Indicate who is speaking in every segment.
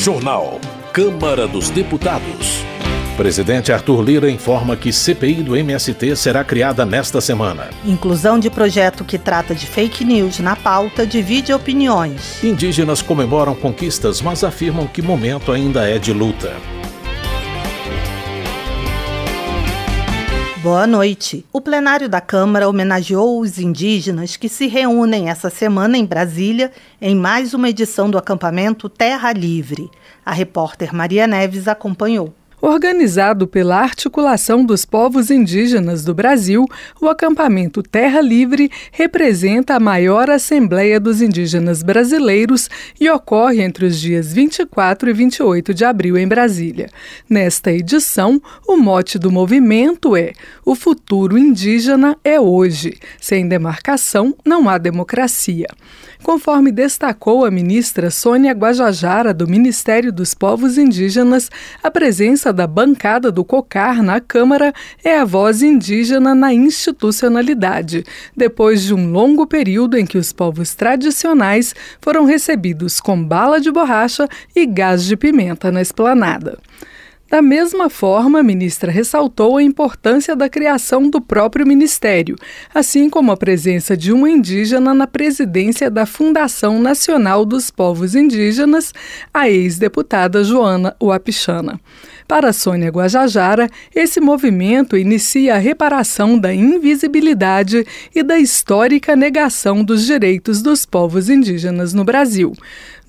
Speaker 1: Jornal. Câmara dos Deputados. Presidente Arthur Lira informa que CPI do MST será criada nesta semana.
Speaker 2: Inclusão de projeto que trata de fake news na pauta divide opiniões.
Speaker 1: Indígenas comemoram conquistas, mas afirmam que momento ainda é de luta.
Speaker 2: Boa noite. O plenário da Câmara homenageou os indígenas que se reúnem essa semana em Brasília em mais uma edição do acampamento Terra Livre. A repórter Maria Neves acompanhou.
Speaker 3: Organizado pela Articulação dos Povos Indígenas do Brasil, o acampamento Terra Livre representa a maior Assembleia dos Indígenas Brasileiros e ocorre entre os dias 24 e 28 de abril em Brasília. Nesta edição, o mote do movimento é: O futuro indígena é hoje. Sem demarcação, não há democracia. Conforme destacou a ministra Sônia Guajajara, do Ministério dos Povos Indígenas, a presença da bancada do COCAR na Câmara é a voz indígena na institucionalidade, depois de um longo período em que os povos tradicionais foram recebidos com bala de borracha e gás de pimenta na esplanada. Da mesma forma, a ministra ressaltou a importância da criação do próprio ministério, assim como a presença de uma indígena na presidência da Fundação Nacional dos Povos Indígenas, a ex-deputada Joana Uapichana. Para Sônia Guajajara, esse movimento inicia a reparação da invisibilidade e da histórica negação dos direitos dos povos indígenas no Brasil.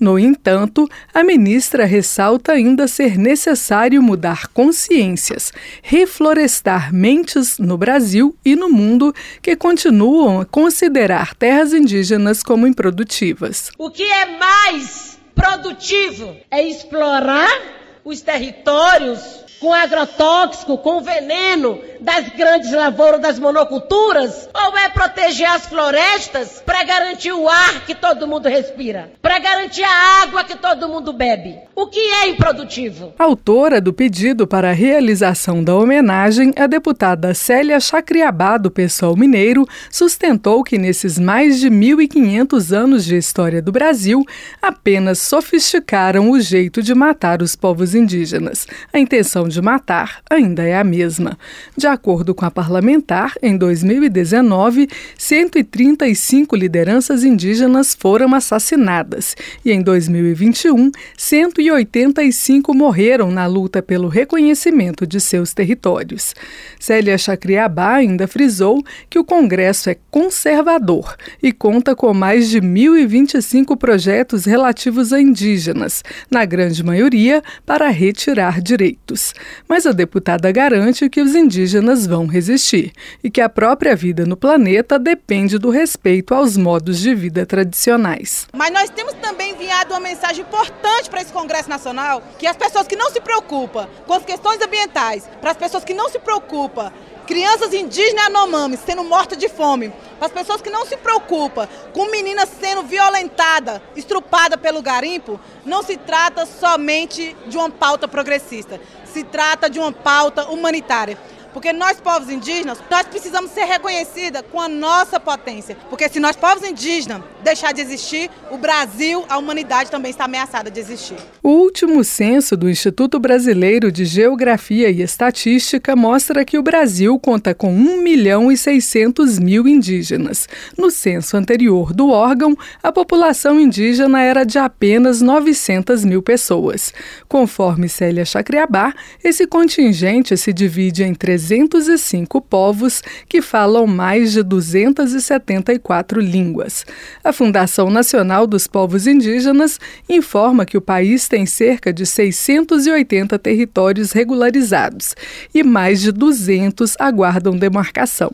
Speaker 3: No entanto, a ministra ressalta ainda ser necessário mudar consciências, reflorestar mentes no Brasil e no mundo que continuam a considerar terras indígenas como improdutivas.
Speaker 4: O que é mais produtivo é explorar os territórios com agrotóxico, com veneno das grandes lavouras, das monoculturas? Ou é proteger as florestas para garantir o ar que todo mundo respira? Para garantir a água que todo mundo bebe? O que é improdutivo?
Speaker 3: Autora do pedido para a realização da homenagem, a deputada Célia Chacriabá, do PSOL Mineiro, sustentou que nesses mais de 1.500 anos de história do Brasil, apenas sofisticaram o jeito de matar os povos indígenas. A intenção de matar ainda é a mesma. De acordo com a parlamentar, em 2019, 135 lideranças indígenas foram assassinadas e em 2021, 185 morreram na luta pelo reconhecimento de seus territórios. Célia Chacriabá ainda frisou que o Congresso é conservador e conta com mais de 1.025 projetos relativos a indígenas, na grande maioria para retirar direitos. Mas a deputada garante que os indígenas vão resistir e que a própria vida no planeta depende do respeito aos modos de vida tradicionais.
Speaker 5: Mas nós temos também enviado uma mensagem importante para esse Congresso Nacional, que as pessoas que não se preocupam com as questões ambientais, para as pessoas que não se preocupam crianças indígenas Anomamis sendo mortas de fome, para as pessoas que não se preocupam com meninas sendo violentadas, estrupadas pelo garimpo, não se trata somente de uma pauta progressista se trata de uma pauta humanitária. Porque nós, povos indígenas, nós precisamos ser reconhecidos com a nossa potência. Porque se nós, povos indígenas, deixar de existir, o Brasil, a humanidade também está ameaçada de existir.
Speaker 3: O último censo do Instituto Brasileiro de Geografia e Estatística mostra que o Brasil conta com 1 milhão e 600 mil indígenas. No censo anterior do órgão, a população indígena era de apenas 900 mil pessoas. Conforme Célia Chacriabá, esse contingente se divide em 305 povos que falam mais de 274 línguas. A Fundação Nacional dos Povos Indígenas informa que o país tem cerca de 680 territórios regularizados e mais de 200 aguardam demarcação.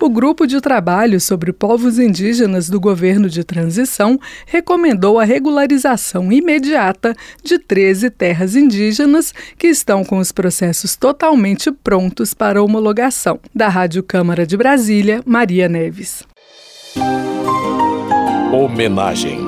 Speaker 3: O grupo de trabalho sobre povos indígenas do governo de transição recomendou a regularização imediata de 13 terras indígenas que estão com os processos totalmente prontos para para homologação. Da Rádio Câmara de Brasília, Maria Neves.
Speaker 1: Homenagem.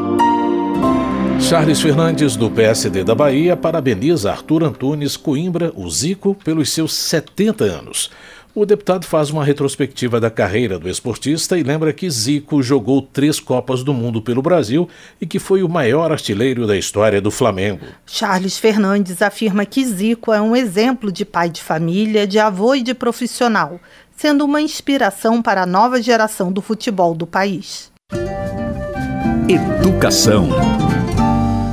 Speaker 1: Charles Fernandes, do PSD da Bahia, parabeniza Arthur Antunes Coimbra, o Zico, pelos seus 70 anos. O deputado faz uma retrospectiva da carreira do esportista e lembra que Zico jogou três Copas do Mundo pelo Brasil e que foi o maior artilheiro da história do Flamengo.
Speaker 2: Charles Fernandes afirma que Zico é um exemplo de pai de família, de avô e de profissional, sendo uma inspiração para a nova geração do futebol do país.
Speaker 1: Educação.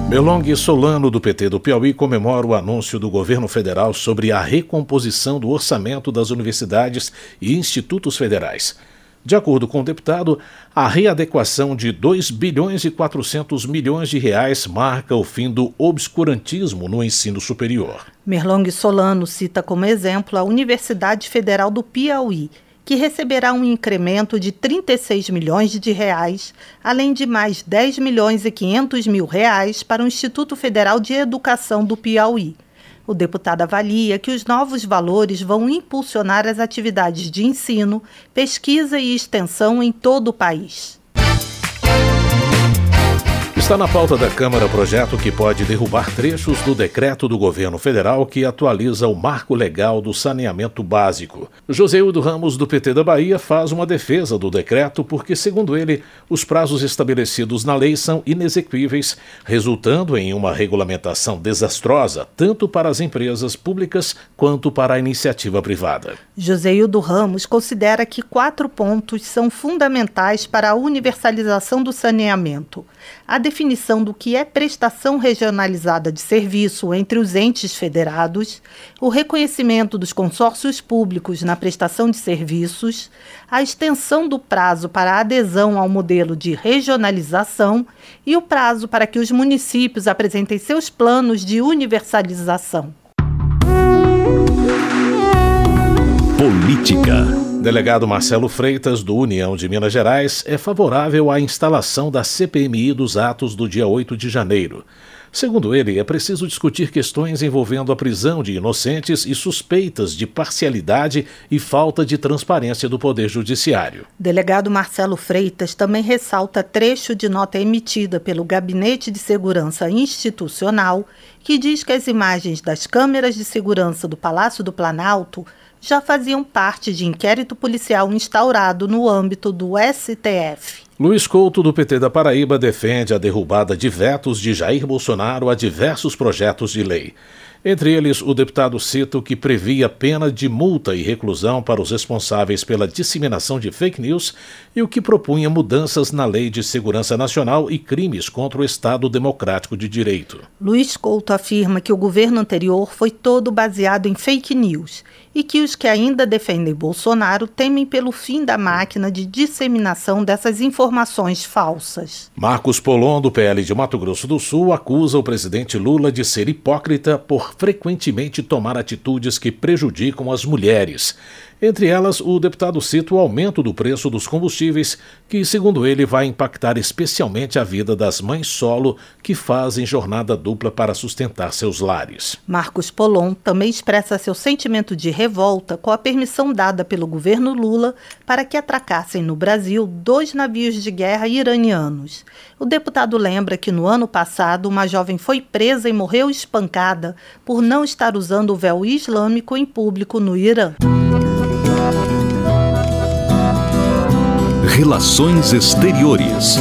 Speaker 1: Melong Solano, do PT do Piauí, comemora o anúncio do governo federal sobre a recomposição do orçamento das universidades e institutos federais. De acordo com o deputado, a readequação de 2 bilhões e 400 milhões de reais marca o fim do obscurantismo no ensino superior.
Speaker 2: Merlong Solano cita como exemplo a Universidade Federal do Piauí, que receberá um incremento de 36 milhões de reais, além de mais 10 milhões e 500 mil reais para o Instituto Federal de Educação do Piauí. O deputado avalia que os novos valores vão impulsionar as atividades de ensino, pesquisa e extensão em todo o país.
Speaker 1: Está na pauta da Câmara projeto que pode derrubar trechos do decreto do governo federal que atualiza o marco legal do saneamento básico. Joséudo Ramos, do PT da Bahia, faz uma defesa do decreto porque, segundo ele, os prazos estabelecidos na lei são inexequíveis, resultando em uma regulamentação desastrosa tanto para as empresas públicas quanto para a iniciativa privada.
Speaker 2: Joséildo Ramos considera que quatro pontos são fundamentais para a universalização do saneamento. A definição do que é prestação regionalizada de serviço entre os entes federados, o reconhecimento dos consórcios públicos na prestação de serviços, a extensão do prazo para adesão ao modelo de regionalização e o prazo para que os municípios apresentem seus planos de universalização.
Speaker 1: Política. Delegado Marcelo Freitas, do União de Minas Gerais, é favorável à instalação da CPMI dos atos do dia 8 de janeiro. Segundo ele, é preciso discutir questões envolvendo a prisão de inocentes e suspeitas de parcialidade e falta de transparência do Poder Judiciário.
Speaker 2: Delegado Marcelo Freitas também ressalta trecho de nota emitida pelo Gabinete de Segurança Institucional, que diz que as imagens das câmeras de segurança do Palácio do Planalto já faziam parte de inquérito policial instaurado no âmbito do STF.
Speaker 1: Luiz Couto, do PT da Paraíba, defende a derrubada de vetos de Jair Bolsonaro a diversos projetos de lei. Entre eles, o deputado cita o que previa pena de multa e reclusão para os responsáveis pela disseminação de fake news e o que propunha mudanças na Lei de Segurança Nacional e crimes contra o Estado Democrático de Direito.
Speaker 2: Luiz Couto afirma que o governo anterior foi todo baseado em fake news e que os que ainda defendem Bolsonaro temem pelo fim da máquina de disseminação dessas informações falsas.
Speaker 1: Marcos Polon, do PL de Mato Grosso do Sul, acusa o presidente Lula de ser hipócrita por frequentemente tomar atitudes que prejudicam as mulheres. Entre elas, o deputado cita o aumento do preço dos combustíveis, que, segundo ele, vai impactar especialmente a vida das mães solo que fazem jornada dupla para sustentar seus lares.
Speaker 2: Marcos Polon também expressa seu sentimento de revolta com a permissão dada pelo governo Lula para que atracassem no Brasil dois navios de guerra iranianos. O deputado lembra que no ano passado uma jovem foi presa e morreu espancada por não estar usando o véu islâmico em público no Irã.
Speaker 1: Relações Exteriores.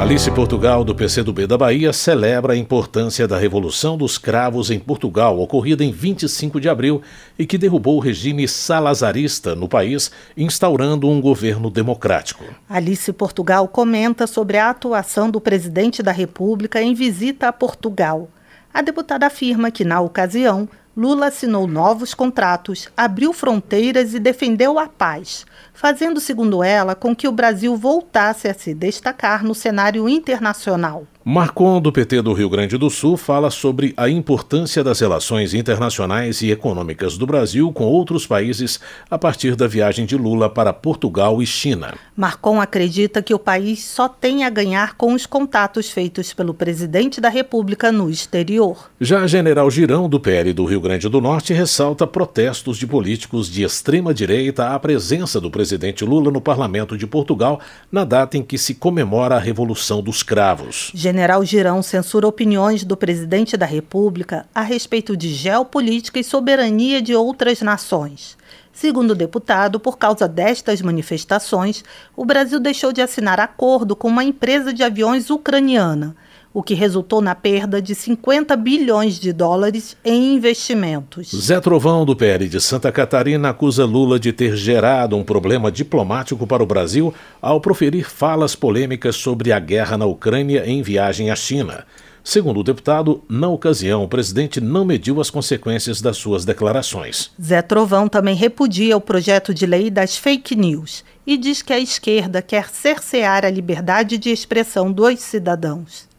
Speaker 1: Alice Portugal, do PCdoB da Bahia, celebra a importância da Revolução dos Cravos em Portugal, ocorrida em 25 de abril e que derrubou o regime salazarista no país, instaurando um governo democrático.
Speaker 2: Alice Portugal comenta sobre a atuação do presidente da República em visita a Portugal. A deputada afirma que, na ocasião, Lula assinou novos contratos, abriu fronteiras e defendeu a paz, fazendo, segundo ela, com que o Brasil voltasse a se destacar no cenário internacional.
Speaker 1: Marcon, do PT do Rio Grande do Sul, fala sobre a importância das relações internacionais e econômicas do Brasil com outros países a partir da viagem de Lula para Portugal e China.
Speaker 2: Marcon acredita que o país só tem a ganhar com os contatos feitos pelo presidente da República no exterior.
Speaker 1: Já General Girão, do PL do Rio Grande do Norte, ressalta protestos de políticos de extrema-direita à presença do presidente Lula no parlamento de Portugal na data em que se comemora a Revolução dos Cravos.
Speaker 2: General Girão censura opiniões do presidente da República a respeito de geopolítica e soberania de outras nações. Segundo o deputado, por causa destas manifestações, o Brasil deixou de assinar acordo com uma empresa de aviões ucraniana, o que resultou na perda de 50 bilhões de dólares em investimentos.
Speaker 1: Zé Trovão, do PL de Santa Catarina, acusa Lula de ter gerado um problema diplomático para o Brasil ao proferir falas polêmicas sobre a guerra na Ucrânia em viagem à China. Segundo o deputado, na ocasião, o presidente não mediu as consequências das suas declarações.
Speaker 2: Zé Trovão também repudia o projeto de lei das fake news e diz que a esquerda quer cercear a liberdade de expressão dos cidadãos.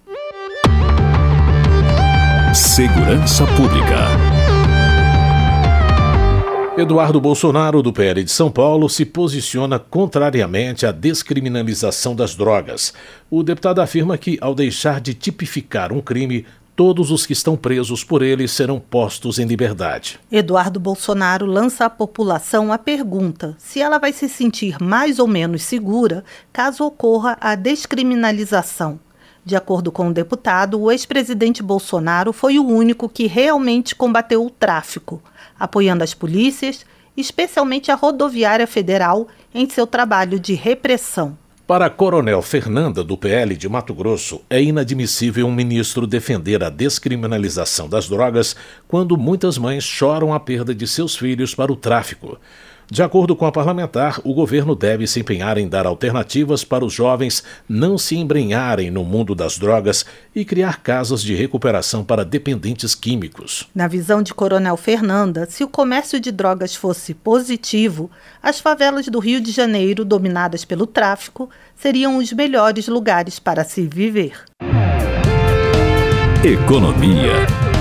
Speaker 1: Segurança Pública. Eduardo Bolsonaro, do PL de São Paulo, se posiciona contrariamente à descriminalização das drogas. O deputado afirma que, ao deixar de tipificar um crime, todos os que estão presos por ele serão postos em liberdade.
Speaker 2: Eduardo Bolsonaro lança à população a pergunta se ela vai se sentir mais ou menos segura caso ocorra a descriminalização. De acordo com o deputado, o ex-presidente Bolsonaro foi o único que realmente combateu o tráfico, apoiando as polícias, especialmente a rodoviária federal, em seu trabalho de repressão.
Speaker 1: Para a Coronel Fernanda, do PL de Mato Grosso, é inadmissível um ministro defender a descriminalização das drogas quando muitas mães choram a perda de seus filhos para o tráfico. De acordo com a parlamentar, o governo deve se empenhar em dar alternativas para os jovens não se embrenharem no mundo das drogas e criar casas de recuperação para dependentes químicos.
Speaker 2: Na visão de Coronel Fernanda, se o comércio de drogas fosse positivo, as favelas do Rio de Janeiro, dominadas pelo tráfico, seriam os melhores lugares para se viver.
Speaker 1: Economia.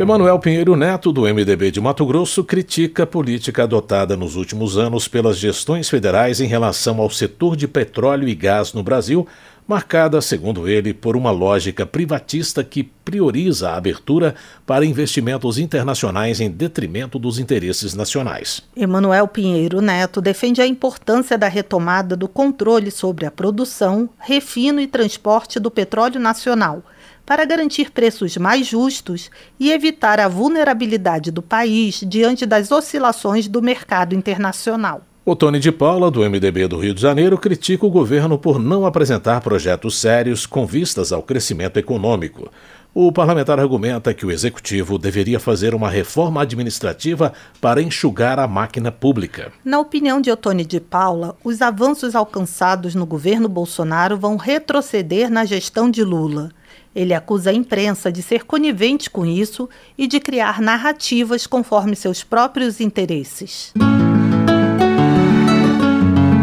Speaker 1: Emanuel Pinheiro Neto, do MDB de Mato Grosso, critica a política adotada nos últimos anos pelas gestões federais em relação ao setor de petróleo e gás no Brasil, marcada, segundo ele, por uma lógica privatista que prioriza a abertura para investimentos internacionais em detrimento dos interesses nacionais.
Speaker 2: Emanuel Pinheiro Neto defende a importância da retomada do controle sobre a produção, refino e transporte do petróleo nacional para garantir preços mais justos e evitar a vulnerabilidade do país diante das oscilações do mercado internacional.
Speaker 1: O Tony de Paula, do MDB do Rio de Janeiro, critica o governo por não apresentar projetos sérios com vistas ao crescimento econômico. O parlamentar argumenta que o executivo deveria fazer uma reforma administrativa para enxugar a máquina pública.
Speaker 2: Na opinião de Otone de Paula, os avanços alcançados no governo Bolsonaro vão retroceder na gestão de Lula. Ele acusa a imprensa de ser conivente com isso e de criar narrativas conforme seus próprios interesses.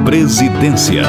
Speaker 1: Presidência.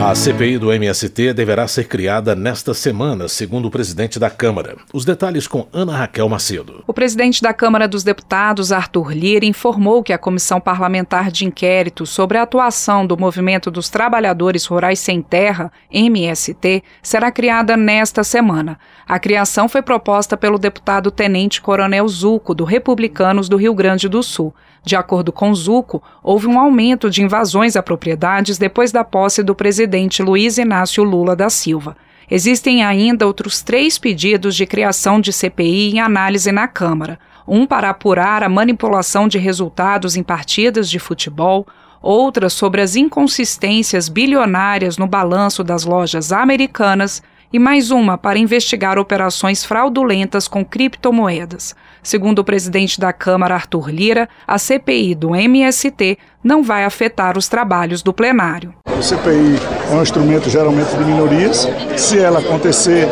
Speaker 1: A CPI do MST deverá ser criada nesta semana, segundo o presidente da Câmara. Os detalhes com Ana Raquel Macedo.
Speaker 6: O presidente da Câmara dos Deputados, Arthur Lira, informou que a Comissão Parlamentar de Inquérito sobre a atuação do Movimento dos Trabalhadores Rurais Sem Terra, MST, será criada nesta semana. A criação foi proposta pelo deputado Tenente Coronel Zuco, do Republicanos do Rio Grande do Sul. De acordo com Zuco, houve um aumento de invasões a propriedades depois da posse do presidente Luiz Inácio Lula da Silva. Existem ainda outros três pedidos de criação de CPI em análise na Câmara: um para apurar a manipulação de resultados em partidas de futebol, outra sobre as inconsistências bilionárias no balanço das lojas americanas e mais uma para investigar operações fraudulentas com criptomoedas. Segundo o presidente da Câmara, Arthur Lira, a CPI do MST não vai afetar os trabalhos do plenário.
Speaker 7: A CPI é um instrumento geralmente de minorias. Se ela acontecer,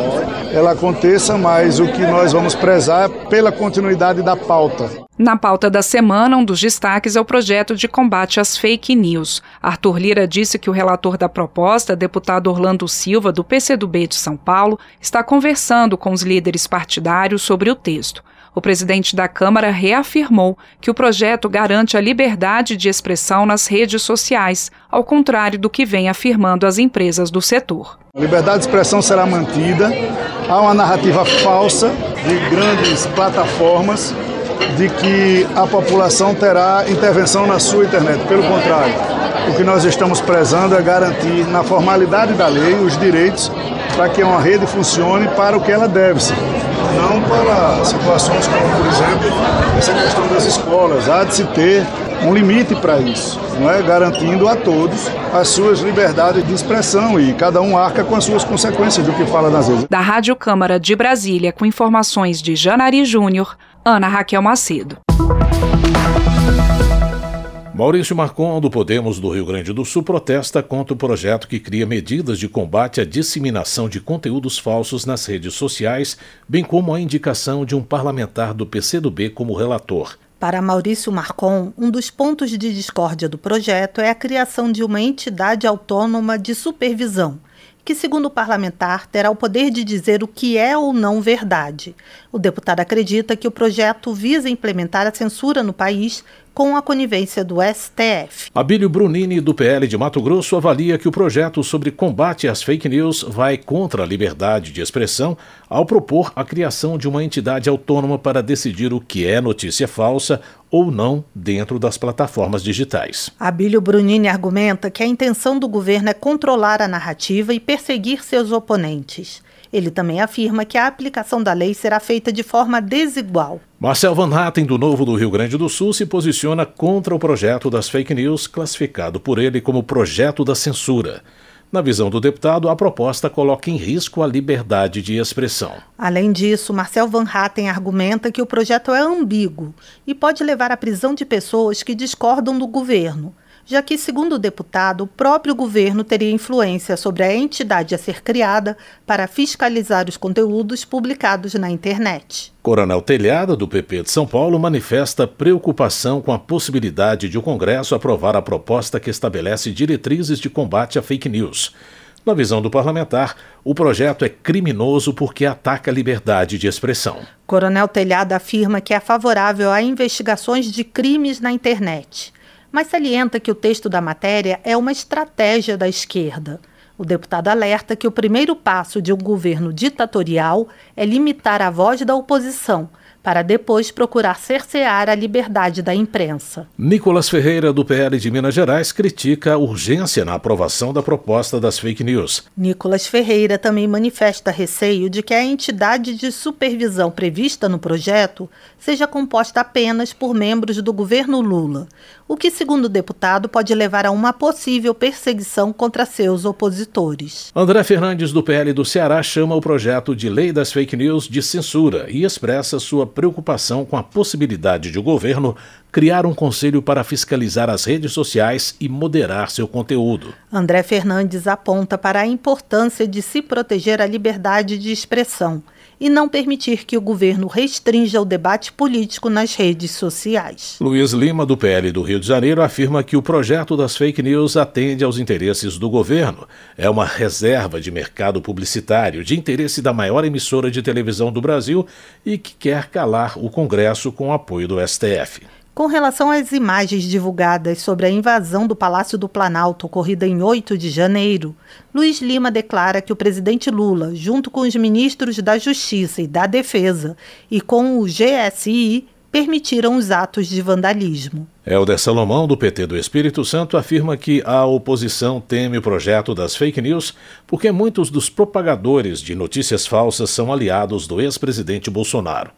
Speaker 7: ela aconteça, mas o que nós vamos prezar é pela continuidade da pauta.
Speaker 6: Na pauta da semana, um dos destaques é o projeto de combate às fake news. Arthur Lira disse que o relator da proposta, deputado Orlando Silva, do PCdoB de São Paulo, está conversando com os líderes partidários sobre o texto. O presidente da Câmara reafirmou que o projeto garante a liberdade de expressão nas redes sociais, ao contrário do que vem afirmando as empresas do setor.
Speaker 7: A liberdade de expressão será mantida. Há uma narrativa falsa de grandes plataformas de que a população terá intervenção na sua internet. Pelo contrário, o que nós estamos prezando é garantir, na formalidade da lei, os direitos para que uma rede funcione para o que ela deve ser. Não para situações como, por exemplo, essa questão das escolas. Há de se ter um limite para isso, não é? garantindo a todos as suas liberdades de expressão e cada um arca com as suas consequências do que fala nas redes.
Speaker 6: Da Rádio Câmara de Brasília, com informações de Janari Júnior, Ana Raquel Macedo.
Speaker 1: Maurício Marcon, do Podemos do Rio Grande do Sul, protesta contra o projeto que cria medidas de combate à disseminação de conteúdos falsos nas redes sociais, bem como a indicação de um parlamentar do PCdoB como relator.
Speaker 2: Para Maurício Marcon, um dos pontos de discórdia do projeto é a criação de uma entidade autônoma de supervisão, que, segundo o parlamentar, terá o poder de dizer o que é ou não verdade. O deputado acredita que o projeto visa implementar a censura no país com a conivência do STF.
Speaker 1: Abílio Brunini, do PL de Mato Grosso, avalia que o projeto sobre combate às fake news vai contra a liberdade de expressão ao propor a criação de uma entidade autônoma para decidir o que é notícia falsa ou não dentro das plataformas digitais.
Speaker 2: Abílio Brunini argumenta que a intenção do governo é controlar a narrativa e perseguir seus oponentes. Ele também afirma que a aplicação da lei será feita de forma desigual.
Speaker 1: Marcel Van Hatten, do Novo do Rio Grande do Sul, se posiciona contra o projeto das fake news, classificado por ele como projeto da censura. Na visão do deputado, a proposta coloca em risco a liberdade de expressão.
Speaker 2: Além disso, Marcel Van Hatten argumenta que o projeto é ambíguo e pode levar à prisão de pessoas que discordam do governo já que, segundo o deputado, o próprio governo teria influência sobre a entidade a ser criada para fiscalizar os conteúdos publicados na internet.
Speaker 1: Coronel Telhada, do PP de São Paulo, manifesta preocupação com a possibilidade de o Congresso aprovar a proposta que estabelece diretrizes de combate a fake news. Na visão do parlamentar, o projeto é criminoso porque ataca a liberdade de expressão.
Speaker 2: Coronel Telhada afirma que é favorável a investigações de crimes na internet mas salienta que o texto da matéria é uma estratégia da esquerda. O deputado alerta que o primeiro passo de um governo ditatorial é limitar a voz da oposição para depois procurar cercear a liberdade da imprensa.
Speaker 1: Nicolas Ferreira, do PL de Minas Gerais, critica a urgência na aprovação da proposta das fake news.
Speaker 2: Nicolas Ferreira também manifesta receio de que a entidade de supervisão prevista no projeto seja composta apenas por membros do governo Lula, o que, segundo o deputado, pode levar a uma possível perseguição contra seus opositores.
Speaker 1: André Fernandes, do PL do Ceará, chama o projeto de lei das fake news de censura e expressa sua preocupação com a possibilidade de o governo criar um conselho para fiscalizar as redes sociais e moderar seu conteúdo.
Speaker 2: André Fernandes aponta para a importância de se proteger a liberdade de expressão e não permitir que o governo restrinja o debate político nas redes sociais.
Speaker 1: Luiz Lima, do PL do Rio de Janeiro, afirma que o projeto das fake news atende aos interesses do governo. É uma reserva de mercado publicitário de interesse da maior emissora de televisão do Brasil e que quer calar o Congresso com apoio do STF.
Speaker 2: Com relação às imagens divulgadas sobre a invasão do Palácio do Planalto ocorrida em 8 de janeiro, Luiz Lima declara que o presidente Lula, junto com os ministros da Justiça e da Defesa e com o GSI, permitiram os atos de vandalismo.
Speaker 1: Helder Salomão, do PT do Espírito Santo, afirma que a oposição teme o projeto das fake news porque muitos dos propagadores de notícias falsas são aliados do ex-presidente Bolsonaro.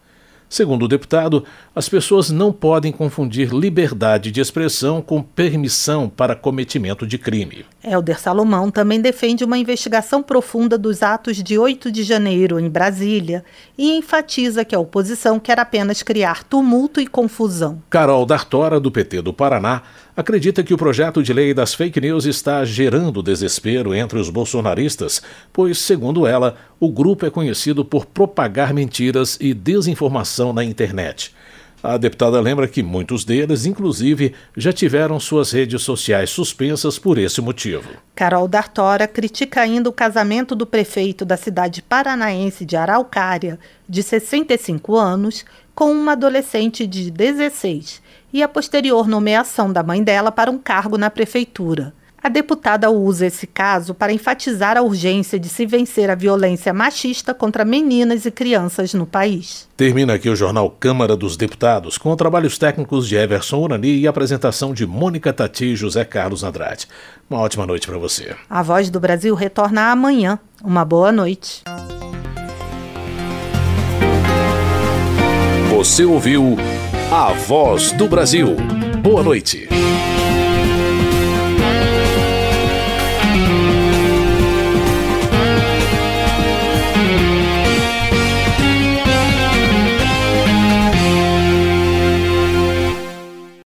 Speaker 1: Segundo o deputado, as pessoas não podem confundir liberdade de expressão com permissão para cometimento de crime.
Speaker 2: Helder Salomão também defende uma investigação profunda dos atos de 8 de janeiro em Brasília e enfatiza que a oposição quer apenas criar tumulto e confusão.
Speaker 1: Carol Dartora, do PT do Paraná, acredita que o projeto de lei das fake news está gerando desespero entre os bolsonaristas, pois, segundo ela, o grupo é conhecido por propagar mentiras e desinformação na internet. A deputada lembra que muitos deles, inclusive, já tiveram suas redes sociais suspensas por esse motivo.
Speaker 2: Carol Dartora critica ainda o casamento do prefeito da cidade paranaense de Araucária, de 65 anos, com uma adolescente de 16 e a posterior nomeação da mãe dela para um cargo na prefeitura. A deputada usa esse caso para enfatizar a urgência de se vencer a violência machista contra meninas e crianças no país.
Speaker 1: Termina aqui o jornal Câmara dos Deputados, com trabalhos técnicos de Everson Urani e apresentação de Mônica Tati e José Carlos Andrade. Uma ótima noite para você.
Speaker 2: A Voz do Brasil retorna amanhã. Uma boa noite.
Speaker 1: Você ouviu A Voz do Brasil. Boa noite.